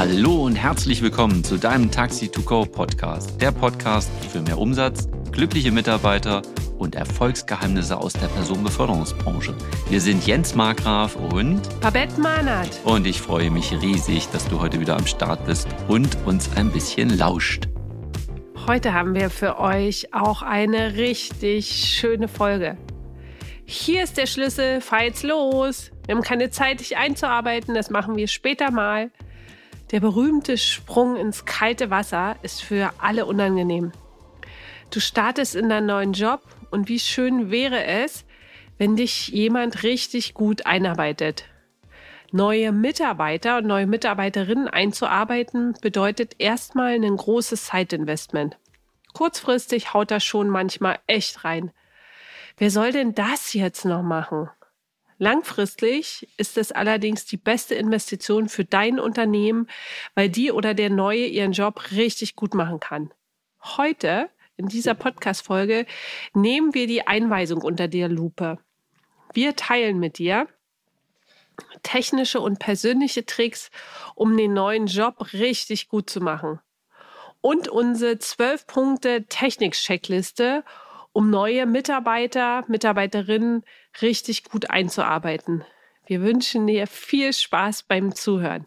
Hallo und herzlich willkommen zu deinem Taxi to Go Podcast. Der Podcast für mehr Umsatz, glückliche Mitarbeiter und Erfolgsgeheimnisse aus der Personenbeförderungsbranche. Wir sind Jens Markgraf und Babette Mahnert. Und ich freue mich riesig, dass du heute wieder am Start bist und uns ein bisschen lauscht. Heute haben wir für euch auch eine richtig schöne Folge. Hier ist der Schlüssel, fahr jetzt los. Wir haben keine Zeit, dich einzuarbeiten, das machen wir später mal. Der berühmte Sprung ins kalte Wasser ist für alle unangenehm. Du startest in deinen neuen Job und wie schön wäre es, wenn dich jemand richtig gut einarbeitet. Neue Mitarbeiter und neue Mitarbeiterinnen einzuarbeiten bedeutet erstmal ein großes Zeitinvestment. Kurzfristig haut das schon manchmal echt rein. Wer soll denn das jetzt noch machen? Langfristig ist es allerdings die beste Investition für dein Unternehmen, weil die oder der Neue ihren Job richtig gut machen kann. Heute, in dieser Podcast-Folge, nehmen wir die Einweisung unter der Lupe. Wir teilen mit dir technische und persönliche Tricks, um den neuen Job richtig gut zu machen. Und unsere 12 Punkte Technik-Checkliste, um neue Mitarbeiter, Mitarbeiterinnen richtig gut einzuarbeiten. Wir wünschen dir viel Spaß beim Zuhören.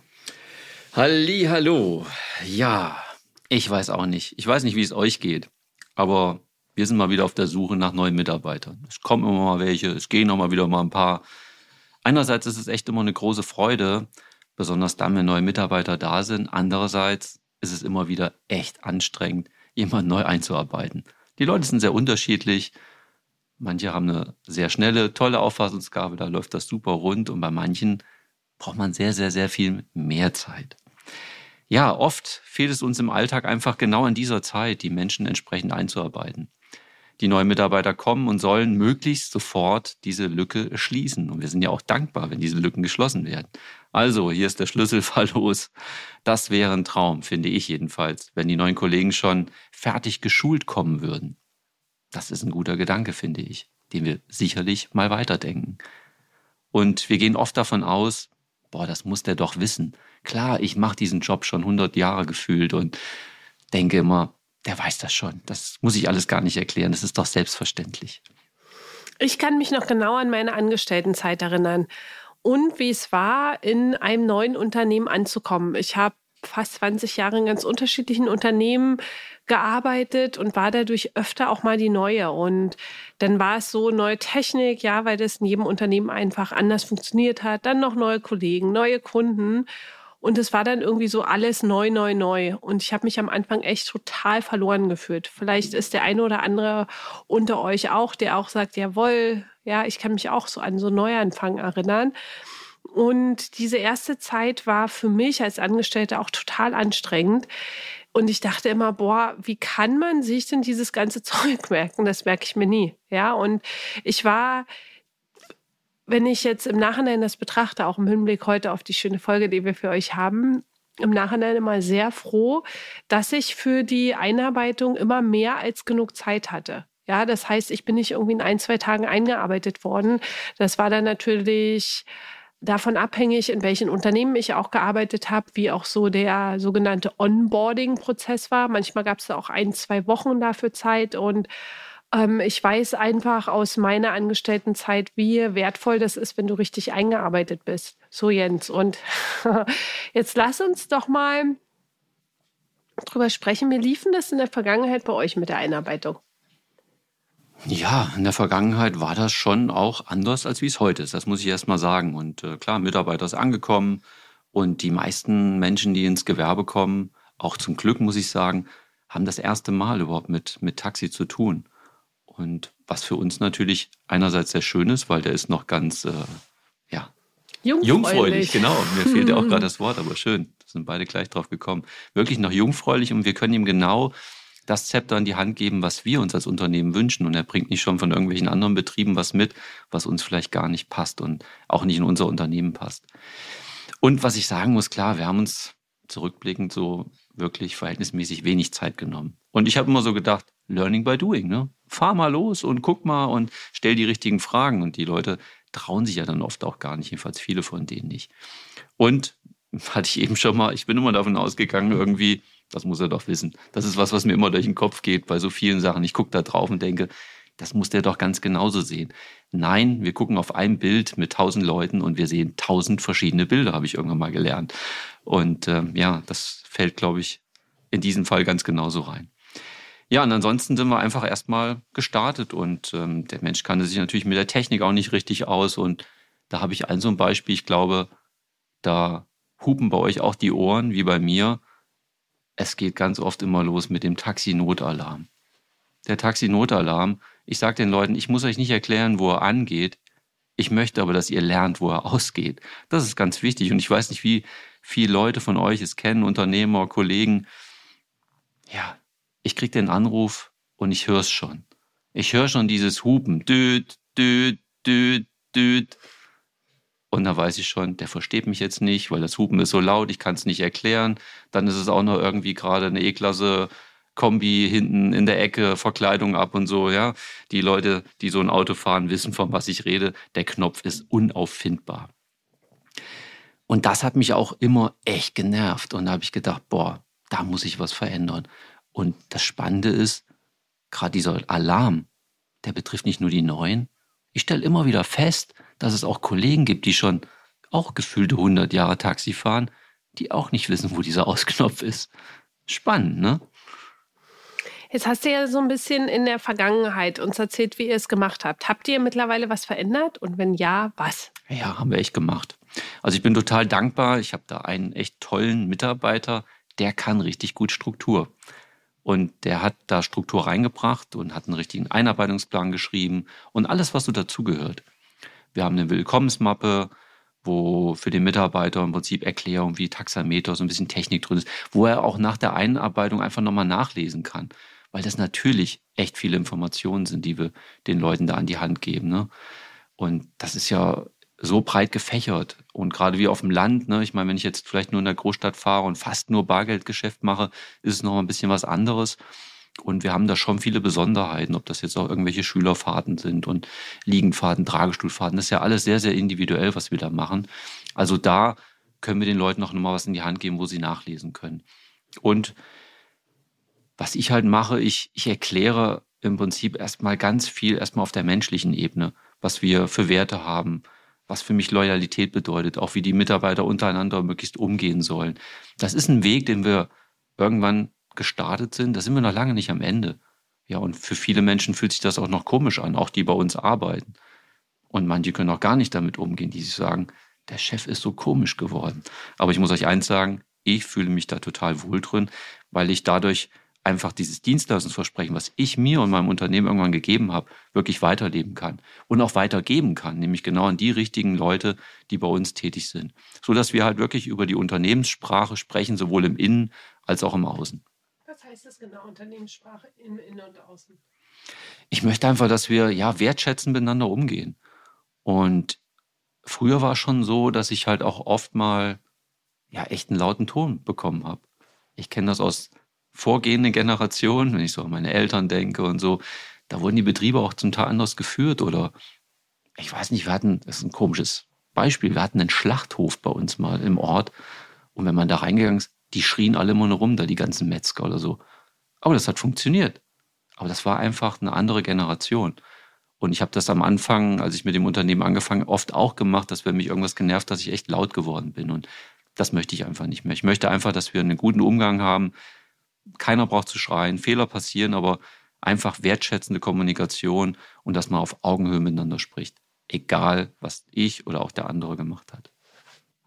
Halli, hallo. Ja, ich weiß auch nicht. Ich weiß nicht, wie es euch geht, aber wir sind mal wieder auf der Suche nach neuen Mitarbeitern. Es kommen immer mal welche, es gehen auch mal wieder mal ein paar. Einerseits ist es echt immer eine große Freude, besonders dann, wenn neue Mitarbeiter da sind. Andererseits ist es immer wieder echt anstrengend, jemanden neu einzuarbeiten. Die Leute sind sehr unterschiedlich. Manche haben eine sehr schnelle, tolle Auffassungsgabe, da läuft das super rund und bei manchen braucht man sehr, sehr, sehr viel mehr Zeit. Ja, oft fehlt es uns im Alltag einfach genau in dieser Zeit, die Menschen entsprechend einzuarbeiten. Die neuen Mitarbeiter kommen und sollen möglichst sofort diese Lücke schließen. Und wir sind ja auch dankbar, wenn diese Lücken geschlossen werden. Also, hier ist der Schlüsselfall los. Das wäre ein Traum, finde ich jedenfalls, wenn die neuen Kollegen schon fertig geschult kommen würden. Das ist ein guter Gedanke, finde ich, den wir sicherlich mal weiterdenken. Und wir gehen oft davon aus, boah, das muss der doch wissen. Klar, ich mache diesen Job schon 100 Jahre gefühlt und denke immer, der weiß das schon. Das muss ich alles gar nicht erklären. Das ist doch selbstverständlich. Ich kann mich noch genau an meine Angestelltenzeit erinnern und wie es war, in einem neuen Unternehmen anzukommen. Ich habe fast 20 Jahre in ganz unterschiedlichen Unternehmen gearbeitet und war dadurch öfter auch mal die neue. Und dann war es so neue Technik, ja, weil das in jedem Unternehmen einfach anders funktioniert hat. Dann noch neue Kollegen, neue Kunden. Und es war dann irgendwie so alles neu, neu, neu. Und ich habe mich am Anfang echt total verloren gefühlt. Vielleicht ist der eine oder andere unter euch auch, der auch sagt, jawohl, ja, ich kann mich auch so an so Neuanfang erinnern. Und diese erste Zeit war für mich als Angestellte auch total anstrengend. Und ich dachte immer, boah, wie kann man sich denn dieses ganze Zeug merken? Das merke ich mir nie. Ja, und ich war wenn ich jetzt im Nachhinein das betrachte, auch im Hinblick heute auf die schöne Folge, die wir für euch haben, im Nachhinein immer sehr froh, dass ich für die Einarbeitung immer mehr als genug Zeit hatte. Ja, das heißt, ich bin nicht irgendwie in ein, zwei Tagen eingearbeitet worden. Das war dann natürlich davon abhängig, in welchen Unternehmen ich auch gearbeitet habe, wie auch so der sogenannte Onboarding-Prozess war. Manchmal gab es da auch ein, zwei Wochen dafür Zeit und ähm, ich weiß einfach aus meiner Angestelltenzeit, wie wertvoll das ist, wenn du richtig eingearbeitet bist. So, Jens. Und jetzt lass uns doch mal drüber sprechen. Wie liefen das in der Vergangenheit bei euch mit der Einarbeitung? Ja, in der Vergangenheit war das schon auch anders, als wie es heute ist. Das muss ich erst mal sagen. Und äh, klar, Mitarbeiter ist angekommen und die meisten Menschen, die ins Gewerbe kommen, auch zum Glück muss ich sagen, haben das erste Mal überhaupt mit, mit Taxi zu tun. Und was für uns natürlich einerseits sehr schön ist, weil der ist noch ganz, äh, ja, jungfräulich. jungfräulich. Genau, mir fehlt ja auch gerade das Wort, aber schön. Da sind beide gleich drauf gekommen. Wirklich noch jungfräulich und wir können ihm genau das Zepter in die Hand geben, was wir uns als Unternehmen wünschen. Und er bringt nicht schon von irgendwelchen anderen Betrieben was mit, was uns vielleicht gar nicht passt und auch nicht in unser Unternehmen passt. Und was ich sagen muss, klar, wir haben uns zurückblickend so wirklich verhältnismäßig wenig Zeit genommen. Und ich habe immer so gedacht, Learning by Doing, ne? Fahr mal los und guck mal und stell die richtigen Fragen. Und die Leute trauen sich ja dann oft auch gar nicht, jedenfalls viele von denen nicht. Und hatte ich eben schon mal, ich bin immer davon ausgegangen, irgendwie, das muss er doch wissen. Das ist was, was mir immer durch den Kopf geht bei so vielen Sachen. Ich gucke da drauf und denke, das muss der doch ganz genauso sehen. Nein, wir gucken auf ein Bild mit tausend Leuten und wir sehen tausend verschiedene Bilder, habe ich irgendwann mal gelernt. Und ähm, ja, das fällt, glaube ich, in diesem Fall ganz genauso rein. Ja, und ansonsten sind wir einfach erstmal gestartet und ähm, der Mensch kannte sich natürlich mit der Technik auch nicht richtig aus. Und da habe ich ein so ein Beispiel, ich glaube, da hupen bei euch auch die Ohren, wie bei mir. Es geht ganz oft immer los mit dem Taxi-Notalarm. Der Taxi-Notalarm, ich sage den Leuten, ich muss euch nicht erklären, wo er angeht. Ich möchte aber, dass ihr lernt, wo er ausgeht. Das ist ganz wichtig. Und ich weiß nicht, wie viele Leute von euch es kennen, Unternehmer, Kollegen. Ja, ich kriege den Anruf und ich höre es schon. Ich höre schon dieses Hupen. Düt, düt, düt, düt. Und da weiß ich schon, der versteht mich jetzt nicht, weil das Hupen ist so laut, ich kann es nicht erklären. Dann ist es auch noch irgendwie gerade eine E-Klasse Kombi hinten in der Ecke, Verkleidung ab und so, ja. Die Leute, die so ein Auto fahren, wissen, von was ich rede. Der Knopf ist unauffindbar. Und das hat mich auch immer echt genervt. Und da habe ich gedacht, boah, da muss ich was verändern. Und das Spannende ist, gerade dieser Alarm, der betrifft nicht nur die Neuen. Ich stelle immer wieder fest, dass es auch Kollegen gibt, die schon auch gefühlte 100 Jahre Taxi fahren, die auch nicht wissen, wo dieser Ausknopf ist. Spannend, ne? Jetzt hast du ja so ein bisschen in der Vergangenheit uns erzählt, wie ihr es gemacht habt. Habt ihr mittlerweile was verändert? Und wenn ja, was? Ja, haben wir echt gemacht. Also ich bin total dankbar. Ich habe da einen echt tollen Mitarbeiter, der kann richtig gut Struktur. Und der hat da Struktur reingebracht und hat einen richtigen Einarbeitungsplan geschrieben und alles, was so dazugehört. Wir haben eine Willkommensmappe, wo für den Mitarbeiter im Prinzip Erklärung wie Taxameter, so ein bisschen Technik drin ist, wo er auch nach der Einarbeitung einfach nochmal nachlesen kann. Weil das natürlich echt viele Informationen sind, die wir den Leuten da an die Hand geben. Ne? Und das ist ja so breit gefächert. Und gerade wie auf dem Land, ne, ich meine, wenn ich jetzt vielleicht nur in der Großstadt fahre und fast nur Bargeldgeschäft mache, ist es noch ein bisschen was anderes. Und wir haben da schon viele Besonderheiten, ob das jetzt auch irgendwelche Schülerfahrten sind und Liegenfahrten, Tragestuhlfahrten. Das ist ja alles sehr, sehr individuell, was wir da machen. Also da können wir den Leuten noch mal was in die Hand geben, wo sie nachlesen können. Und was ich halt mache, ich, ich erkläre im Prinzip erstmal ganz viel, erstmal auf der menschlichen Ebene, was wir für Werte haben, was für mich Loyalität bedeutet, auch wie die Mitarbeiter untereinander möglichst umgehen sollen. Das ist ein Weg, den wir irgendwann gestartet sind. Da sind wir noch lange nicht am Ende. Ja, und für viele Menschen fühlt sich das auch noch komisch an, auch die bei uns arbeiten. Und manche können auch gar nicht damit umgehen, die sich sagen, der Chef ist so komisch geworden. Aber ich muss euch eins sagen, ich fühle mich da total wohl drin, weil ich dadurch einfach dieses Dienstleistungsversprechen, was ich mir und meinem Unternehmen irgendwann gegeben habe, wirklich weiterleben kann und auch weitergeben kann, nämlich genau an die richtigen Leute, die bei uns tätig sind, so dass wir halt wirklich über die Unternehmenssprache sprechen, sowohl im Innen als auch im Außen. Was heißt das genau Unternehmenssprache im Innen und Außen? Ich möchte einfach, dass wir ja wertschätzend miteinander umgehen. Und früher war es schon so, dass ich halt auch oft mal ja echt einen lauten Ton bekommen habe. Ich kenne das aus vorgehende Generation, wenn ich so an meine Eltern denke und so, da wurden die Betriebe auch zum Teil anders geführt oder ich weiß nicht, wir hatten, das ist ein komisches Beispiel, wir hatten einen Schlachthof bei uns mal im Ort und wenn man da reingegangen ist, die schrien alle immer nur rum, da die ganzen Metzger oder so. Aber das hat funktioniert. Aber das war einfach eine andere Generation. Und ich habe das am Anfang, als ich mit dem Unternehmen angefangen, oft auch gemacht, dass wenn mich irgendwas genervt, dass ich echt laut geworden bin. Und das möchte ich einfach nicht mehr. Ich möchte einfach, dass wir einen guten Umgang haben, keiner braucht zu schreien, Fehler passieren, aber einfach wertschätzende Kommunikation und dass man auf Augenhöhe miteinander spricht. Egal, was ich oder auch der andere gemacht hat.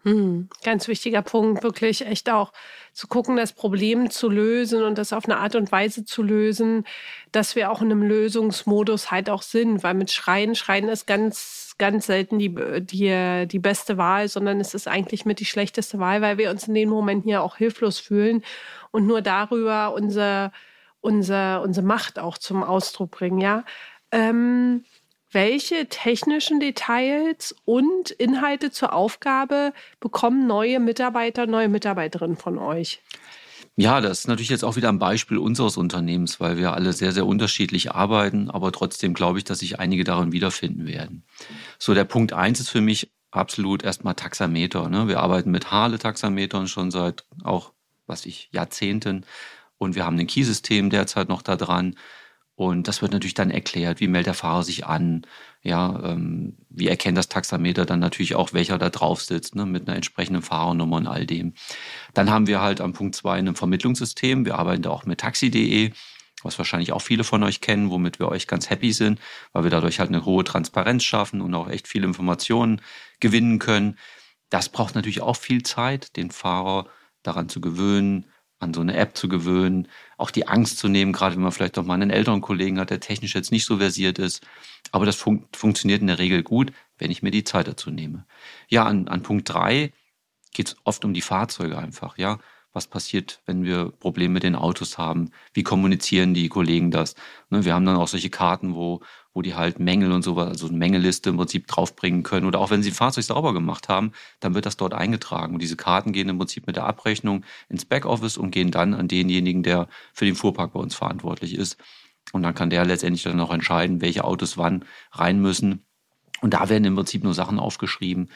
Hm, ganz wichtiger Punkt, wirklich echt auch zu gucken, das Problem zu lösen und das auf eine Art und Weise zu lösen, dass wir auch in einem Lösungsmodus halt auch sind, weil mit Schreien, Schreien ist ganz, ganz selten die, die, die beste Wahl, sondern es ist eigentlich mit die schlechteste Wahl, weil wir uns in den Momenten ja auch hilflos fühlen und nur darüber unsere, unsere, unsere Macht auch zum Ausdruck bringen, ja. Ähm, welche technischen Details und Inhalte zur Aufgabe bekommen neue Mitarbeiter, neue Mitarbeiterinnen von euch? Ja, das ist natürlich jetzt auch wieder ein Beispiel unseres Unternehmens, weil wir alle sehr, sehr unterschiedlich arbeiten, aber trotzdem glaube ich, dass sich einige darin wiederfinden werden. So, der Punkt eins ist für mich absolut erstmal Taxameter. Ne? Wir arbeiten mit Hale-Taxametern schon seit auch, was ich, Jahrzehnten. Und wir haben ein Keysystem derzeit noch da dran. Und das wird natürlich dann erklärt, wie meldet der Fahrer sich an, ja, ähm, wie erkennt das Taxameter dann natürlich auch, welcher da drauf sitzt, ne, mit einer entsprechenden Fahrernummer und all dem. Dann haben wir halt am Punkt zwei ein Vermittlungssystem. Wir arbeiten da auch mit taxi.de, was wahrscheinlich auch viele von euch kennen, womit wir euch ganz happy sind, weil wir dadurch halt eine hohe Transparenz schaffen und auch echt viele Informationen gewinnen können. Das braucht natürlich auch viel Zeit, den Fahrer daran zu gewöhnen, an so eine App zu gewöhnen, auch die Angst zu nehmen, gerade wenn man vielleicht doch mal einen älteren Kollegen hat, der technisch jetzt nicht so versiert ist. Aber das fun funktioniert in der Regel gut, wenn ich mir die Zeit dazu nehme. Ja, an, an Punkt drei geht es oft um die Fahrzeuge einfach, ja was passiert, wenn wir Probleme mit den Autos haben, wie kommunizieren die Kollegen das. Ne, wir haben dann auch solche Karten, wo, wo die halt Mängel und sowas, also eine Mängeliste im Prinzip draufbringen können. Oder auch wenn sie ein Fahrzeug sauber gemacht haben, dann wird das dort eingetragen. Und diese Karten gehen im Prinzip mit der Abrechnung ins Backoffice und gehen dann an denjenigen, der für den Fuhrpark bei uns verantwortlich ist. Und dann kann der letztendlich dann auch entscheiden, welche Autos wann rein müssen. Und da werden im Prinzip nur Sachen aufgeschrieben,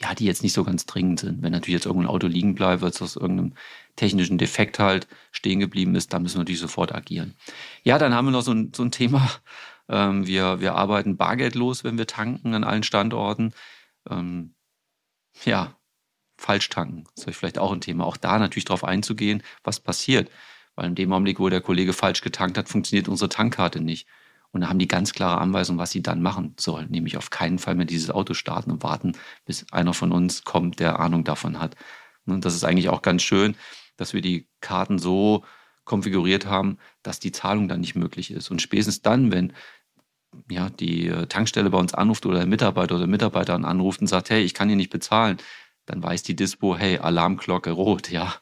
ja, die jetzt nicht so ganz dringend sind. Wenn natürlich jetzt irgendein Auto liegen bleibt, weil es aus irgendeinem technischen Defekt halt stehen geblieben ist, dann müssen wir natürlich sofort agieren. Ja, dann haben wir noch so ein, so ein Thema. Ähm, wir, wir arbeiten bargeldlos, wenn wir tanken an allen Standorten. Ähm, ja, falsch tanken. Ist vielleicht auch ein Thema. Auch da natürlich darauf einzugehen, was passiert. Weil in dem Augenblick, wo der Kollege falsch getankt hat, funktioniert unsere Tankkarte nicht. Und da haben die ganz klare Anweisung, was sie dann machen sollen. Nämlich auf keinen Fall mehr dieses Auto starten und warten, bis einer von uns kommt, der Ahnung davon hat. Und das ist eigentlich auch ganz schön, dass wir die Karten so konfiguriert haben, dass die Zahlung dann nicht möglich ist. Und spätestens dann, wenn ja, die Tankstelle bei uns anruft oder der Mitarbeiter oder Mitarbeiter anruft und sagt, hey, ich kann hier nicht bezahlen, dann weiß die Dispo, hey, Alarmglocke rot, ja.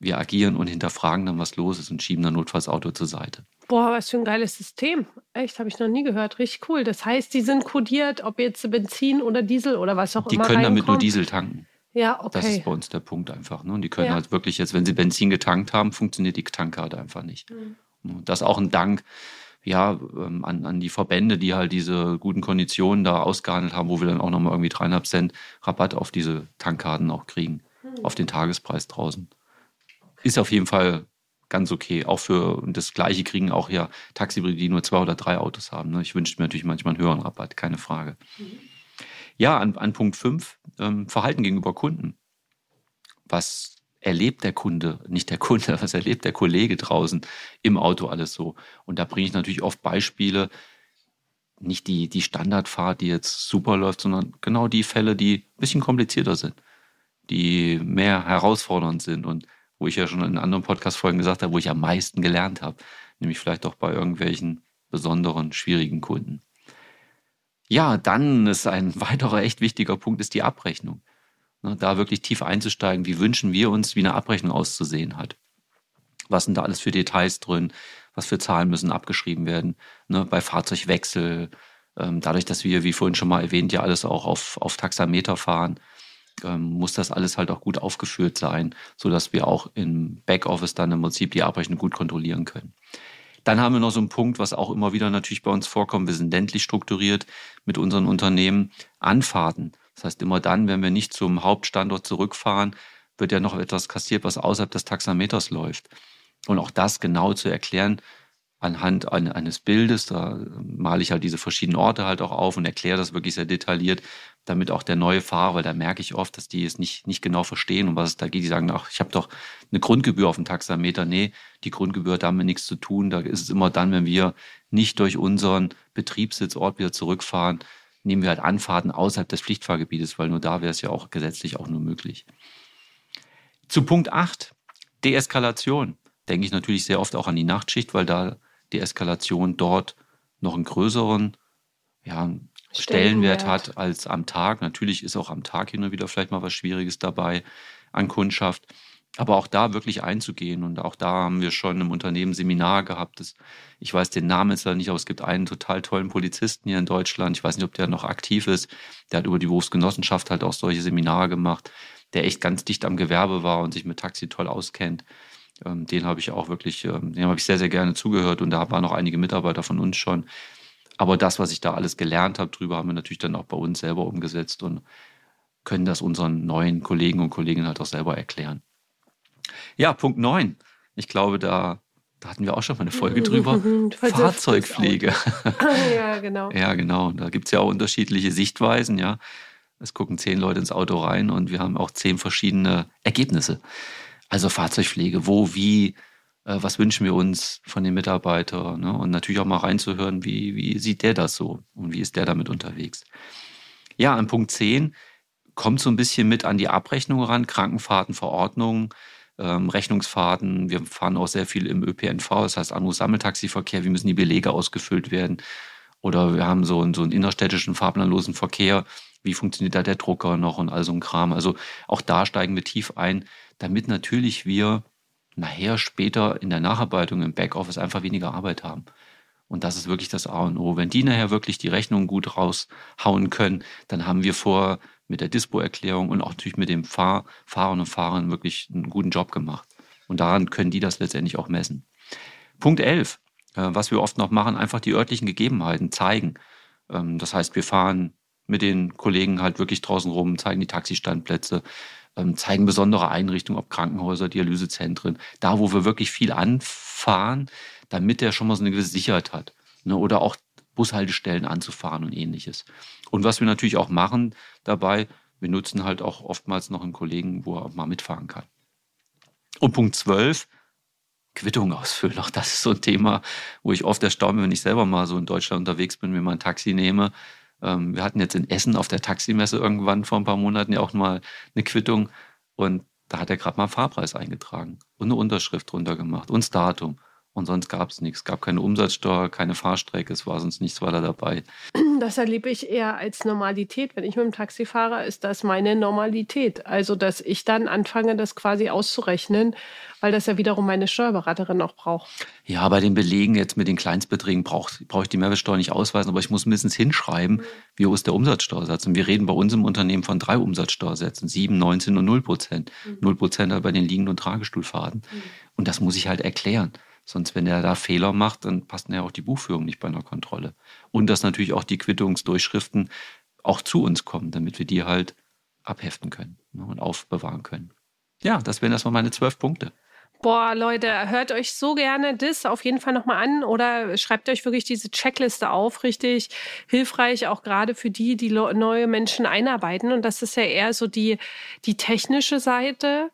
Wir agieren und hinterfragen dann, was los ist und schieben dann notfalls Auto zur Seite. Boah, was für ein geiles System. Echt, habe ich noch nie gehört. Richtig cool. Das heißt, die sind kodiert, ob jetzt Benzin oder Diesel oder was auch die immer. Die können damit nur Diesel tanken. Ja, okay. Das ist bei uns der Punkt einfach. Ne? Und die können ja. halt wirklich jetzt, wenn sie Benzin getankt haben, funktioniert die Tankkarte einfach nicht. Mhm. Das ist auch ein Dank ja, ähm, an, an die Verbände, die halt diese guten Konditionen da ausgehandelt haben, wo wir dann auch nochmal irgendwie dreieinhalb Cent Rabatt auf diese Tankkarten auch kriegen, mhm. auf den Tagespreis draußen. Ist auf jeden Fall ganz okay. Auch für das Gleiche kriegen auch ja Taxibrüder, die nur zwei oder drei Autos haben. Ne? Ich wünsche mir natürlich manchmal einen höheren Rabatt, keine Frage. Mhm. Ja, an, an Punkt 5, ähm, Verhalten gegenüber Kunden. Was erlebt der Kunde, nicht der Kunde, was erlebt der Kollege draußen im Auto alles so? Und da bringe ich natürlich oft Beispiele, nicht die, die Standardfahrt, die jetzt super läuft, sondern genau die Fälle, die ein bisschen komplizierter sind, die mehr herausfordernd sind und wo ich ja schon in anderen Podcast-Folgen gesagt habe, wo ich am meisten gelernt habe, nämlich vielleicht auch bei irgendwelchen besonderen, schwierigen Kunden. Ja, dann ist ein weiterer echt wichtiger Punkt, ist die Abrechnung. Ne, da wirklich tief einzusteigen, wie wünschen wir uns, wie eine Abrechnung auszusehen hat. Was sind da alles für Details drin? Was für Zahlen müssen abgeschrieben werden? Ne, bei Fahrzeugwechsel, ähm, dadurch, dass wir, wie vorhin schon mal erwähnt, ja alles auch auf, auf Taxameter fahren, ähm, muss das alles halt auch gut aufgeführt sein, sodass wir auch im Backoffice dann im Prinzip die Abrechnung gut kontrollieren können. Dann haben wir noch so einen Punkt, was auch immer wieder natürlich bei uns vorkommt. Wir sind ländlich strukturiert mit unseren Unternehmen. Anfahrten. Das heißt, immer dann, wenn wir nicht zum Hauptstandort zurückfahren, wird ja noch etwas kassiert, was außerhalb des Taxameters läuft. Und auch das genau zu erklären, anhand eines Bildes, da male ich halt diese verschiedenen Orte halt auch auf und erkläre das wirklich sehr detailliert, damit auch der neue Fahrer, weil da merke ich oft, dass die es nicht, nicht genau verstehen, um was es da geht. Die sagen, ach, ich habe doch eine Grundgebühr auf dem Taxameter. Nee, die Grundgebühr hat damit nichts zu tun. Da ist es immer dann, wenn wir nicht durch unseren Betriebssitzort wieder zurückfahren, nehmen wir halt Anfahrten außerhalb des Pflichtfahrgebietes, weil nur da wäre es ja auch gesetzlich auch nur möglich. Zu Punkt 8, Deeskalation. Denke ich natürlich sehr oft auch an die Nachtschicht, weil da Deeskalation dort noch einen größeren ja, Stellenwert hat als am Tag. Natürlich ist auch am Tag hin und wieder vielleicht mal was Schwieriges dabei an Kundschaft. Aber auch da wirklich einzugehen. Und auch da haben wir schon im Unternehmen Seminar gehabt. Das, ich weiß den Namen jetzt nicht, aber es gibt einen total tollen Polizisten hier in Deutschland. Ich weiß nicht, ob der noch aktiv ist. Der hat über die Berufsgenossenschaft halt auch solche Seminare gemacht, der echt ganz dicht am Gewerbe war und sich mit Taxi toll auskennt. Ähm, den habe ich auch wirklich, ähm, dem habe ich sehr, sehr gerne zugehört. Und da waren noch einige Mitarbeiter von uns schon. Aber das, was ich da alles gelernt habe drüber, haben wir natürlich dann auch bei uns selber umgesetzt. Und können das unseren neuen Kollegen und Kolleginnen halt auch selber erklären. Ja, Punkt 9. Ich glaube, da, da hatten wir auch schon mal eine Folge drüber. Fahrzeugpflege. ja, genau. Ja, genau. Da gibt es ja auch unterschiedliche Sichtweisen, ja. Es gucken zehn Leute ins Auto rein und wir haben auch zehn verschiedene Ergebnisse. Also Fahrzeugpflege, wo, wie, was wünschen wir uns von den Mitarbeitern ne? und natürlich auch mal reinzuhören, wie, wie sieht der das so und wie ist der damit unterwegs. Ja, an Punkt 10 kommt so ein bisschen mit an die Abrechnung ran, Krankenfahrtenverordnung, ähm, Rechnungsfahrten. Wir fahren auch sehr viel im ÖPNV, das heißt Anruf-Sammeltaxiverkehr, wie müssen die Belege ausgefüllt werden. Oder wir haben so, so einen innerstädtischen fahrplanlosen Verkehr, wie funktioniert da der Drucker noch und all so ein Kram. Also auch da steigen wir tief ein, damit natürlich wir nachher später in der Nacharbeitung im Backoffice einfach weniger Arbeit haben. Und das ist wirklich das A und O. Wenn die nachher wirklich die Rechnung gut raushauen können, dann haben wir vor mit der Dispo-Erklärung und auch natürlich mit dem Fahr Fahrern und Fahrern wirklich einen guten Job gemacht. Und daran können die das letztendlich auch messen. Punkt 11, äh, was wir oft noch machen, einfach die örtlichen Gegebenheiten zeigen. Ähm, das heißt, wir fahren mit den Kollegen halt wirklich draußen rum, zeigen die Taxistandplätze, zeigen besondere Einrichtungen, ob Krankenhäuser, Dialysezentren, da wo wir wirklich viel anfahren, damit der schon mal so eine gewisse Sicherheit hat. Ne? Oder auch Bushaltestellen anzufahren und ähnliches. Und was wir natürlich auch machen dabei, wir nutzen halt auch oftmals noch einen Kollegen, wo er mal mitfahren kann. Und Punkt 12, Quittung ausfüllen. Auch das ist so ein Thema, wo ich oft erstaune, wenn ich selber mal so in Deutschland unterwegs bin, mir mal ein Taxi nehme ähm, wir hatten jetzt in Essen auf der Taximesse irgendwann vor ein paar Monaten ja auch mal eine Quittung und da hat er gerade mal einen Fahrpreis eingetragen und eine Unterschrift drunter gemacht und das Datum. Und sonst gab es nichts. Es gab keine Umsatzsteuer, keine Fahrstrecke, es war sonst nichts weiter dabei. Das erlebe ich eher als Normalität. Wenn ich mit dem Taxi fahre, ist das meine Normalität. Also, dass ich dann anfange, das quasi auszurechnen, weil das ja wiederum meine Steuerberaterin auch braucht. Ja, bei den Belegen jetzt mit den Kleinstbeträgen brauche brauch ich die Mehrwertsteuer nicht ausweisen, aber ich muss mindestens hinschreiben, mhm. wie hoch ist der Umsatzsteuersatz. Und wir reden bei uns im Unternehmen von drei Umsatzsteuersätzen, 7, 19 und 0 Prozent. Mhm. 0 Prozent halt bei den Liegen- und Tragestuhlfahrten. Mhm. Und das muss ich halt erklären. Sonst, wenn er da Fehler macht, dann passt ja auch die Buchführung nicht bei einer Kontrolle. Und dass natürlich auch die Quittungsdurchschriften auch zu uns kommen, damit wir die halt abheften können ne, und aufbewahren können. Ja, das wären erstmal meine zwölf Punkte. Boah, Leute, hört euch so gerne das auf jeden Fall nochmal an oder schreibt euch wirklich diese Checkliste auf. Richtig hilfreich, auch gerade für die, die neue Menschen einarbeiten. Und das ist ja eher so die, die technische Seite.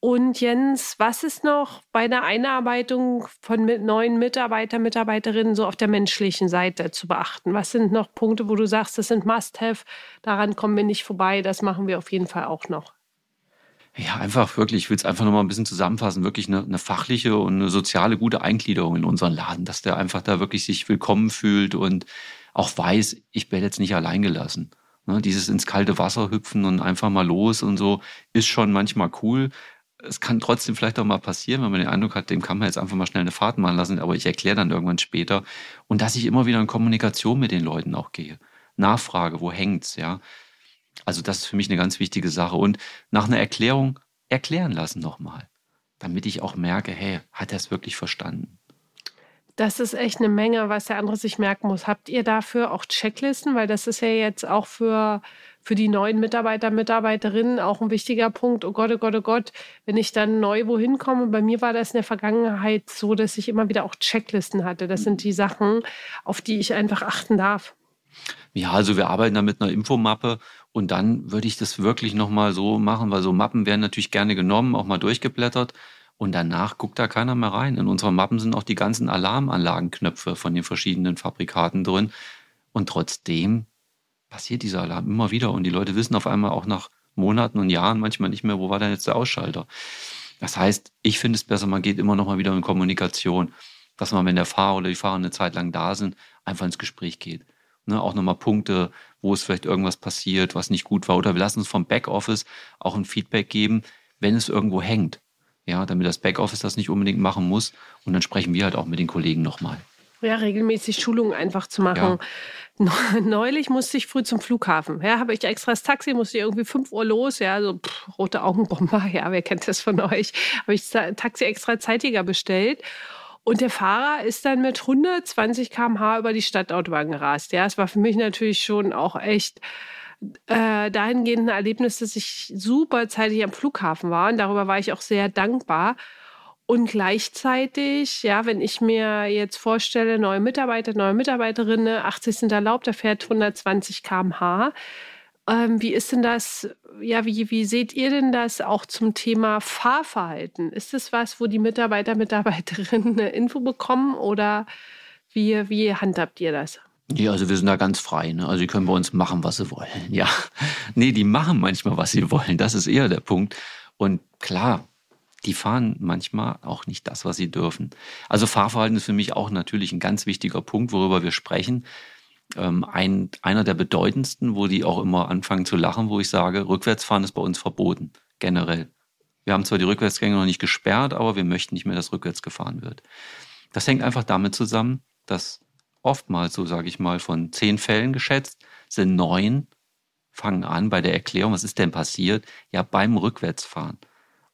Und Jens, was ist noch bei der Einarbeitung von neuen Mitarbeiter, Mitarbeiterinnen so auf der menschlichen Seite zu beachten? Was sind noch Punkte, wo du sagst, das sind Must-Have, daran kommen wir nicht vorbei, das machen wir auf jeden Fall auch noch? Ja, einfach wirklich, ich will es einfach nochmal ein bisschen zusammenfassen, wirklich eine, eine, fachliche und eine soziale gute Eingliederung in unseren Laden, dass der einfach da wirklich sich willkommen fühlt und auch weiß, ich werde jetzt nicht allein gelassen. Ne, dieses ins kalte Wasser hüpfen und einfach mal los und so ist schon manchmal cool es kann trotzdem vielleicht auch mal passieren, wenn man den Eindruck hat, dem kann man jetzt einfach mal schnell eine Fahrt machen lassen, aber ich erkläre dann irgendwann später. Und dass ich immer wieder in Kommunikation mit den Leuten auch gehe. Nachfrage, wo hängt's, ja. Also das ist für mich eine ganz wichtige Sache. Und nach einer Erklärung erklären lassen nochmal. Damit ich auch merke, hey, hat er es wirklich verstanden? Das ist echt eine Menge, was der andere sich merken muss. Habt ihr dafür auch Checklisten? Weil das ist ja jetzt auch für für die neuen Mitarbeiter, Mitarbeiterinnen auch ein wichtiger Punkt. Oh Gott, oh Gott, oh Gott, wenn ich dann neu wohin komme. Bei mir war das in der Vergangenheit so, dass ich immer wieder auch Checklisten hatte. Das sind die Sachen, auf die ich einfach achten darf. Ja, also wir arbeiten da mit einer Infomappe und dann würde ich das wirklich nochmal so machen, weil so Mappen werden natürlich gerne genommen, auch mal durchgeblättert. Und danach guckt da keiner mehr rein. In unseren Mappen sind auch die ganzen Alarmanlagenknöpfe von den verschiedenen Fabrikaten drin. Und trotzdem passiert dieser Alarm immer wieder und die Leute wissen auf einmal auch nach Monaten und Jahren manchmal nicht mehr, wo war denn jetzt der Ausschalter. Das heißt, ich finde es besser, man geht immer noch mal wieder in Kommunikation, dass man, wenn der Fahrer oder die Fahrer eine Zeit lang da sind, einfach ins Gespräch geht. Ne, auch nochmal Punkte, wo es vielleicht irgendwas passiert, was nicht gut war. Oder wir lassen uns vom Backoffice auch ein Feedback geben, wenn es irgendwo hängt. Ja, damit das Backoffice das nicht unbedingt machen muss. Und dann sprechen wir halt auch mit den Kollegen nochmal. Ja, regelmäßig Schulungen einfach zu machen. Ja. Neulich musste ich früh zum Flughafen. Ja, habe ich extra das Taxi, musste ich irgendwie 5 Uhr los. Ja, so pff, rote Augenbomber. Ja, wer kennt das von euch? Habe ich das Taxi extra zeitiger bestellt. Und der Fahrer ist dann mit 120 km/h über die Stadtautobahn gerast. Ja, es war für mich natürlich schon auch echt äh, dahingehend ein Erlebnis, dass ich super zeitig am Flughafen war und darüber war ich auch sehr dankbar. Und gleichzeitig, ja, wenn ich mir jetzt vorstelle, neue Mitarbeiter, neue Mitarbeiterinnen, 80 sind erlaubt, da fährt 120 km/h. Ähm, wie ist denn das, ja, wie, wie seht ihr denn das auch zum Thema Fahrverhalten? Ist das was, wo die Mitarbeiter, Mitarbeiterinnen eine Info bekommen oder wie, wie handhabt ihr das? Ja, also wir sind da ganz frei. Ne? Also die können bei uns machen, was sie wollen. Ja, nee, die machen manchmal, was sie wollen. Das ist eher der Punkt. Und klar, die fahren manchmal auch nicht das, was sie dürfen. Also Fahrverhalten ist für mich auch natürlich ein ganz wichtiger Punkt, worüber wir sprechen. Ähm, ein, einer der bedeutendsten, wo die auch immer anfangen zu lachen, wo ich sage, Rückwärtsfahren ist bei uns verboten, generell. Wir haben zwar die Rückwärtsgänge noch nicht gesperrt, aber wir möchten nicht mehr, dass rückwärts gefahren wird. Das hängt einfach damit zusammen, dass oftmals, so sage ich mal, von zehn Fällen geschätzt, sind neun, fangen an bei der Erklärung, was ist denn passiert? Ja, beim Rückwärtsfahren.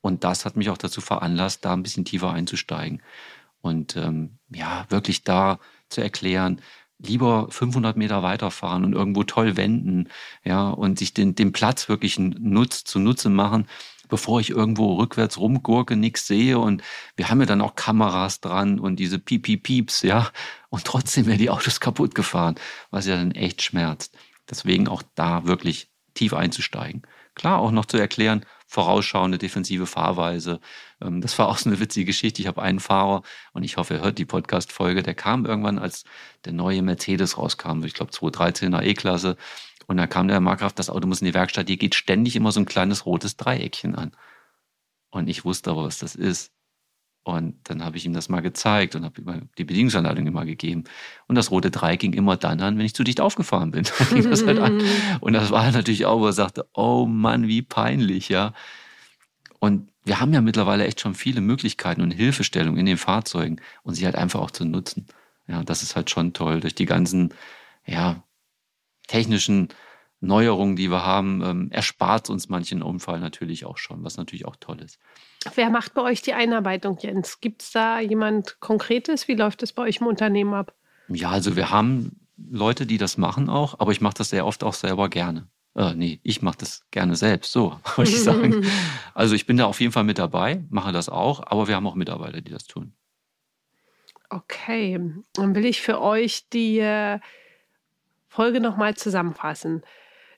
Und das hat mich auch dazu veranlasst, da ein bisschen tiefer einzusteigen. Und ähm, ja, wirklich da zu erklären, lieber 500 Meter weiterfahren und irgendwo toll wenden, ja, und sich den, den Platz wirklich nutz, zunutze machen, bevor ich irgendwo rückwärts rumgurke, nichts sehe. Und wir haben ja dann auch Kameras dran und diese Piep-Piep-Pieps, ja. Und trotzdem werden die Autos kaputt gefahren, was ja dann echt schmerzt. Deswegen auch da wirklich tief einzusteigen. Klar, auch noch zu erklären, vorausschauende defensive Fahrweise. Ähm, das war auch so eine witzige Geschichte. Ich habe einen Fahrer und ich hoffe, er hört die Podcast-Folge. Der kam irgendwann, als der neue Mercedes rauskam, ich glaube 2013er E-Klasse. Und da kam der Markgraf, das Auto muss in die Werkstatt. Hier geht ständig immer so ein kleines rotes Dreieckchen an. Und ich wusste aber, was das ist. Und dann habe ich ihm das mal gezeigt und habe ihm die Bedienungsanleitung immer gegeben. Und das rote Dreieck ging immer dann an, wenn ich zu dicht aufgefahren bin. das halt und das war natürlich auch, wo er sagte, oh Mann, wie peinlich, ja. Und wir haben ja mittlerweile echt schon viele Möglichkeiten und Hilfestellungen in den Fahrzeugen und sie halt einfach auch zu nutzen. Ja, das ist halt schon toll. Durch die ganzen, ja, technischen Neuerungen, die wir haben, ähm, erspart uns manchen Unfall natürlich auch schon, was natürlich auch toll ist. Wer macht bei euch die Einarbeitung, Jens? Gibt es da jemand Konkretes? Wie läuft das bei euch im Unternehmen ab? Ja, also wir haben Leute, die das machen auch, aber ich mache das sehr oft auch selber gerne. Äh, nee, ich mache das gerne selbst, so wollte ich sagen. also ich bin da auf jeden Fall mit dabei, mache das auch, aber wir haben auch Mitarbeiter, die das tun. Okay, dann will ich für euch die äh, Folge nochmal zusammenfassen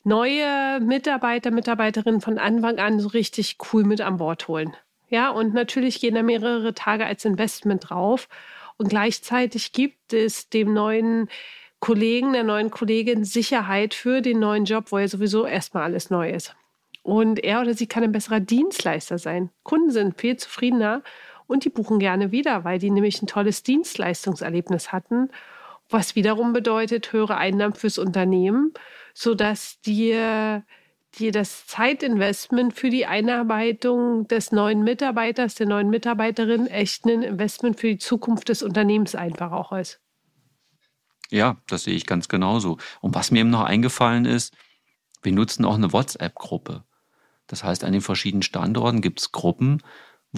neue Mitarbeiter, Mitarbeiterinnen von Anfang an so richtig cool mit an Bord holen. Ja, und natürlich gehen da mehrere Tage als Investment drauf. Und gleichzeitig gibt es dem neuen Kollegen, der neuen Kollegin Sicherheit für den neuen Job, wo ja sowieso erstmal alles neu ist. Und er oder sie kann ein besserer Dienstleister sein. Kunden sind viel zufriedener und die buchen gerne wieder, weil die nämlich ein tolles Dienstleistungserlebnis hatten, was wiederum bedeutet höhere Einnahmen fürs Unternehmen sodass dir, dir das Zeitinvestment für die Einarbeitung des neuen Mitarbeiters, der neuen Mitarbeiterin echt ein Investment für die Zukunft des Unternehmens einfach auch ist. Ja, das sehe ich ganz genauso. Und was mir eben noch eingefallen ist, wir nutzen auch eine WhatsApp-Gruppe. Das heißt, an den verschiedenen Standorten gibt es Gruppen,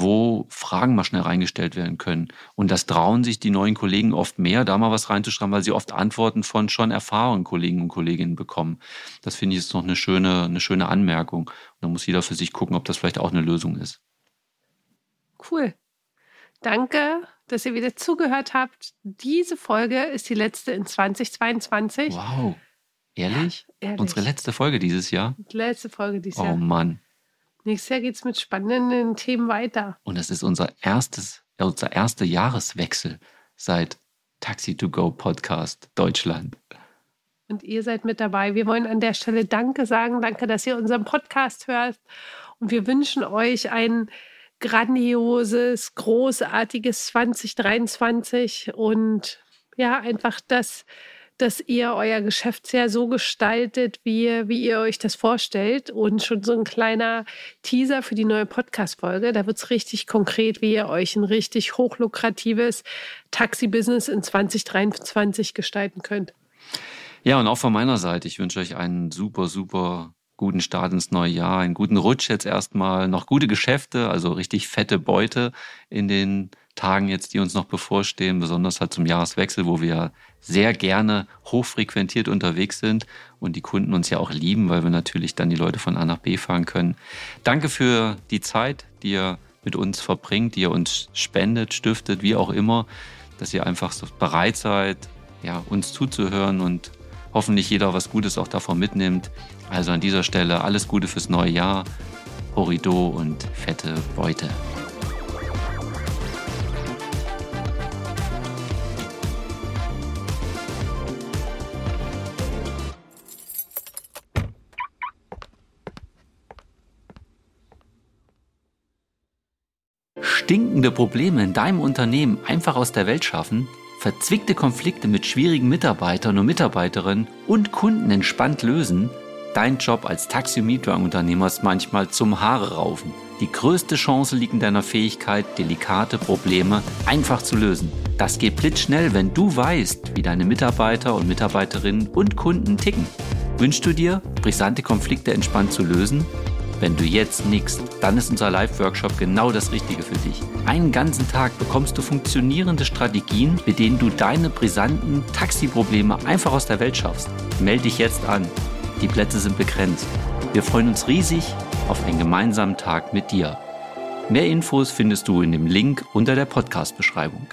wo Fragen mal schnell reingestellt werden können. Und das trauen sich die neuen Kollegen oft mehr, da mal was reinzuschreiben, weil sie oft Antworten von schon erfahrenen Kollegen und Kolleginnen bekommen. Das finde ich jetzt noch eine schöne, eine schöne Anmerkung. Und da muss jeder für sich gucken, ob das vielleicht auch eine Lösung ist. Cool. Danke, dass ihr wieder zugehört habt. Diese Folge ist die letzte in 2022. Wow. Ehrlich? Ja, ehrlich. Unsere letzte Folge dieses Jahr? Letzte Folge dieses oh, Jahr. Oh Mann. Nächstes Jahr geht es mit spannenden Themen weiter. Und das ist unser erstes, unser erster Jahreswechsel seit Taxi to Go Podcast Deutschland. Und ihr seid mit dabei. Wir wollen an der Stelle Danke sagen. Danke, dass ihr unseren Podcast hört. Und wir wünschen euch ein grandioses, großartiges 2023 und ja, einfach das dass ihr euer Geschäftsjahr so gestaltet, wie, wie ihr euch das vorstellt. Und schon so ein kleiner Teaser für die neue Podcast-Folge. Da wird es richtig konkret, wie ihr euch ein richtig hochlukratives Taxi-Business in 2023 gestalten könnt. Ja, und auch von meiner Seite, ich wünsche euch ein super, super guten Start ins neue Jahr, einen guten Rutsch jetzt erstmal, noch gute Geschäfte, also richtig fette Beute in den Tagen jetzt, die uns noch bevorstehen, besonders halt zum Jahreswechsel, wo wir sehr gerne hochfrequentiert unterwegs sind und die Kunden uns ja auch lieben, weil wir natürlich dann die Leute von A nach B fahren können. Danke für die Zeit, die ihr mit uns verbringt, die ihr uns spendet, stiftet, wie auch immer, dass ihr einfach so bereit seid, ja, uns zuzuhören und hoffentlich jeder was Gutes auch davon mitnimmt. Also an dieser Stelle alles Gute fürs neue Jahr, Horido und fette Beute. Stinkende Probleme in deinem Unternehmen einfach aus der Welt schaffen? verzwickte Konflikte mit schwierigen Mitarbeitern und Mitarbeiterinnen und Kunden entspannt lösen, dein Job als Taxi-Mietwagenunternehmer ist manchmal zum Haare raufen. Die größte Chance liegt in deiner Fähigkeit, delikate Probleme einfach zu lösen. Das geht blitzschnell, wenn du weißt, wie deine Mitarbeiter und Mitarbeiterinnen und Kunden ticken. Wünschst du dir, brisante Konflikte entspannt zu lösen? Wenn du jetzt nickst, dann ist unser Live-Workshop genau das Richtige für dich. Einen ganzen Tag bekommst du funktionierende Strategien, mit denen du deine brisanten Taxiprobleme einfach aus der Welt schaffst. Melde dich jetzt an. Die Plätze sind begrenzt. Wir freuen uns riesig auf einen gemeinsamen Tag mit dir. Mehr Infos findest du in dem Link unter der Podcast-Beschreibung.